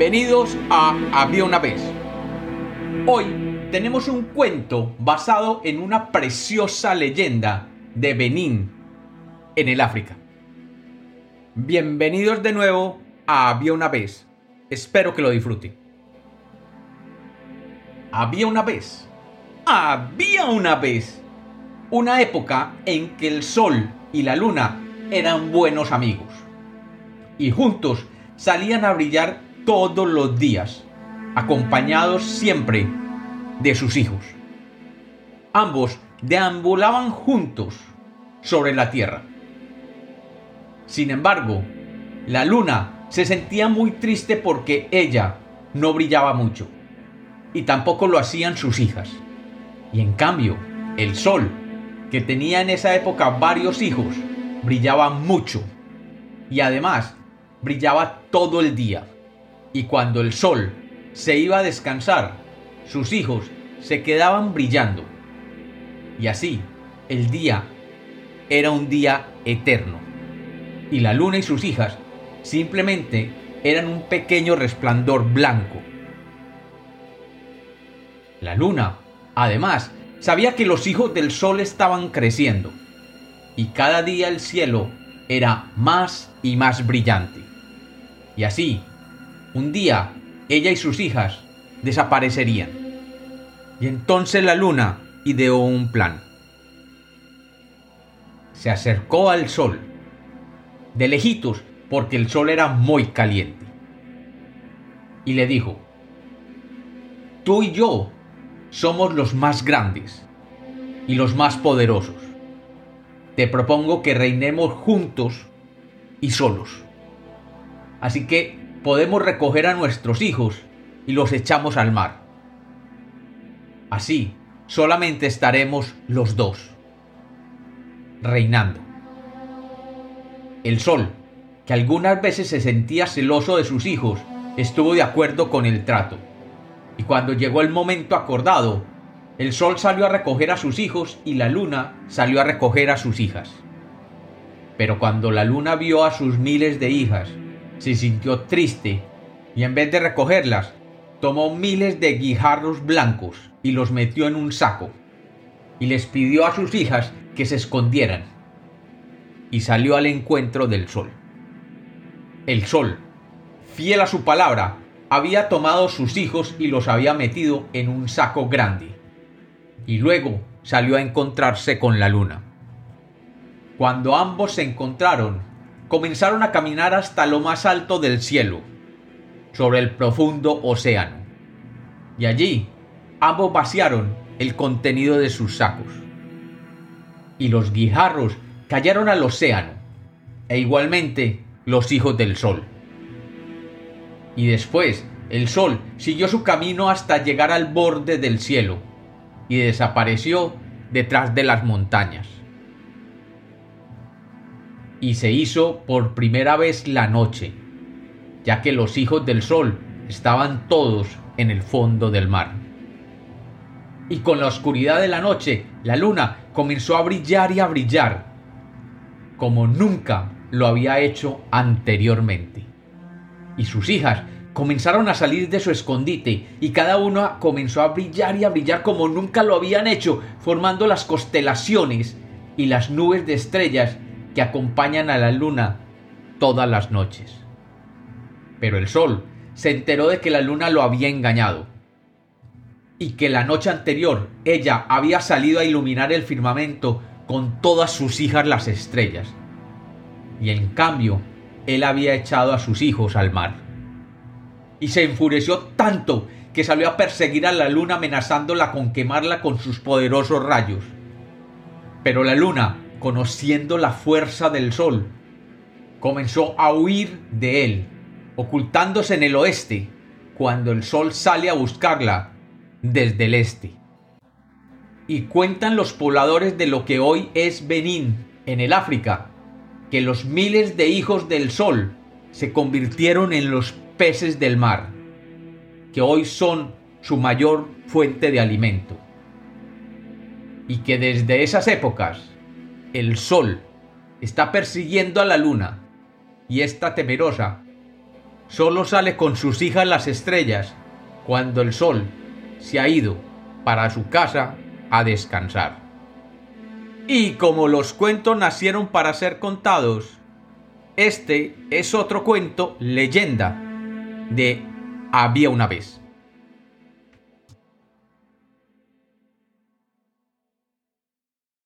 Bienvenidos a Había una vez. Hoy tenemos un cuento basado en una preciosa leyenda de Benín, en el África. Bienvenidos de nuevo a Había una vez. Espero que lo disfruten. Había una vez. Había una vez. Una época en que el sol y la luna eran buenos amigos. Y juntos salían a brillar todos los días, acompañados siempre de sus hijos. Ambos deambulaban juntos sobre la tierra. Sin embargo, la luna se sentía muy triste porque ella no brillaba mucho, y tampoco lo hacían sus hijas. Y en cambio, el sol, que tenía en esa época varios hijos, brillaba mucho, y además brillaba todo el día y cuando el sol se iba a descansar, sus hijos se quedaban brillando. Y así, el día era un día eterno. Y la luna y sus hijas simplemente eran un pequeño resplandor blanco. La luna, además, sabía que los hijos del sol estaban creciendo. Y cada día el cielo era más y más brillante. Y así, un día ella y sus hijas desaparecerían. Y entonces la luna ideó un plan. Se acercó al sol, de lejitos porque el sol era muy caliente. Y le dijo, tú y yo somos los más grandes y los más poderosos. Te propongo que reinemos juntos y solos. Así que podemos recoger a nuestros hijos y los echamos al mar. Así, solamente estaremos los dos, reinando. El sol, que algunas veces se sentía celoso de sus hijos, estuvo de acuerdo con el trato. Y cuando llegó el momento acordado, el sol salió a recoger a sus hijos y la luna salió a recoger a sus hijas. Pero cuando la luna vio a sus miles de hijas se sintió triste y en vez de recogerlas, tomó miles de guijarros blancos y los metió en un saco y les pidió a sus hijas que se escondieran y salió al encuentro del sol. El sol, fiel a su palabra, había tomado sus hijos y los había metido en un saco grande y luego salió a encontrarse con la luna. Cuando ambos se encontraron, comenzaron a caminar hasta lo más alto del cielo, sobre el profundo océano. Y allí ambos vaciaron el contenido de sus sacos. Y los guijarros cayeron al océano, e igualmente los hijos del sol. Y después el sol siguió su camino hasta llegar al borde del cielo, y desapareció detrás de las montañas y se hizo por primera vez la noche, ya que los hijos del sol estaban todos en el fondo del mar. Y con la oscuridad de la noche, la luna comenzó a brillar y a brillar, como nunca lo había hecho anteriormente. Y sus hijas comenzaron a salir de su escondite y cada una comenzó a brillar y a brillar como nunca lo habían hecho, formando las constelaciones y las nubes de estrellas que acompañan a la luna todas las noches. Pero el sol se enteró de que la luna lo había engañado y que la noche anterior ella había salido a iluminar el firmamento con todas sus hijas las estrellas. Y en cambio, él había echado a sus hijos al mar. Y se enfureció tanto que salió a perseguir a la luna amenazándola con quemarla con sus poderosos rayos. Pero la luna conociendo la fuerza del sol, comenzó a huir de él, ocultándose en el oeste, cuando el sol sale a buscarla desde el este. Y cuentan los pobladores de lo que hoy es Benín, en el África, que los miles de hijos del sol se convirtieron en los peces del mar, que hoy son su mayor fuente de alimento. Y que desde esas épocas el sol está persiguiendo a la luna y esta temerosa solo sale con sus hijas las estrellas cuando el sol se ha ido para su casa a descansar. Y como los cuentos nacieron para ser contados, este es otro cuento leyenda de Había una vez.